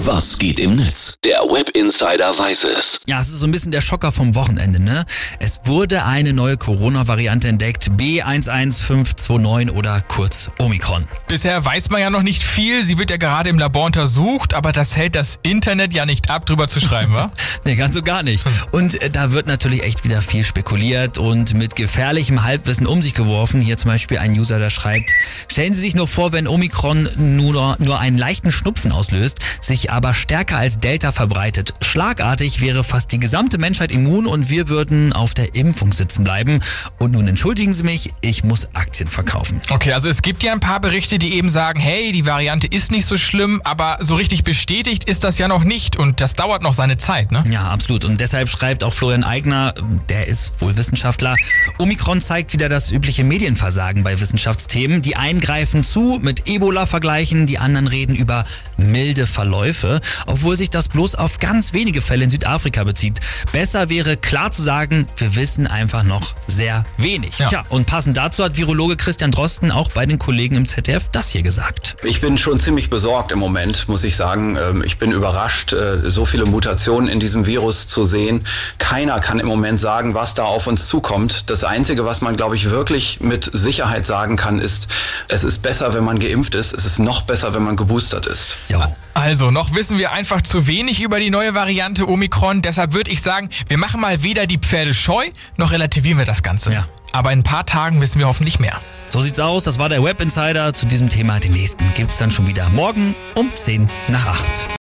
Was geht im Netz? Der Web Insider weiß es. Ja, es ist so ein bisschen der Schocker vom Wochenende, ne? Es wurde eine neue Corona-Variante entdeckt, B11529 oder kurz Omikron. Bisher weiß man ja noch nicht viel. Sie wird ja gerade im Labor untersucht, aber das hält das Internet ja nicht ab, drüber zu schreiben, wa? nee, ganz so gar nicht. Und äh, da wird natürlich echt wieder viel spekuliert und mit gefährlichem Halbwissen um sich geworfen. Hier zum Beispiel ein User, der schreibt, stellen Sie sich nur vor, wenn Omikron nur, nur einen leichten Schnupfen auslöst, sich aber stärker als Delta verbreitet. Schlagartig wäre fast die gesamte Menschheit immun und wir würden auf der Impfung sitzen bleiben. Und nun entschuldigen Sie mich, ich muss Aktien verkaufen. Okay, also es gibt ja ein paar Berichte, die eben sagen, hey, die Variante ist nicht so schlimm, aber so richtig bestätigt ist das ja noch nicht und das dauert noch seine Zeit, ne? Ja, absolut. Und deshalb schreibt auch Florian Eigner, der ist wohl Wissenschaftler, Omikron zeigt wieder das übliche Medienversagen bei Wissenschaftsthemen. Die einen greifen zu, mit Ebola vergleichen, die anderen reden über milde Verläufe, obwohl sich das bloß auf ganz wenige Fälle in Südafrika bezieht. Besser wäre klar zu sagen, wir wissen einfach noch sehr wenig. Ja. Tja, und passend dazu hat Virologe Christian Drosten auch bei den Kollegen im ZDF das hier gesagt. Ich bin schon ziemlich besorgt im Moment, muss ich sagen. Ähm, Ich bin überrascht, äh, so viele Mutationen in diesem Virus zu sehen. Keiner kann im Moment sagen, was da auf uns zukommt. Das Einzige, was man, glaube ich, wirklich mit Sicherheit sagen kann, ist, es ist besser, wenn man geimpft ist. Es ist noch besser, wenn man geboostert ist. Jo. Also, noch wissen wir einfach zu wenig über die neue Variante Omikron. Deshalb würde ich sagen, wir machen mal weder die Pferde scheu, noch relativieren wir das Ganze. Ja. Aber in ein paar Tagen wissen wir hoffentlich mehr. So sieht's aus. Das war der Web Insider zu diesem Thema. Den nächsten gibt's dann schon wieder morgen um 10 nach 8.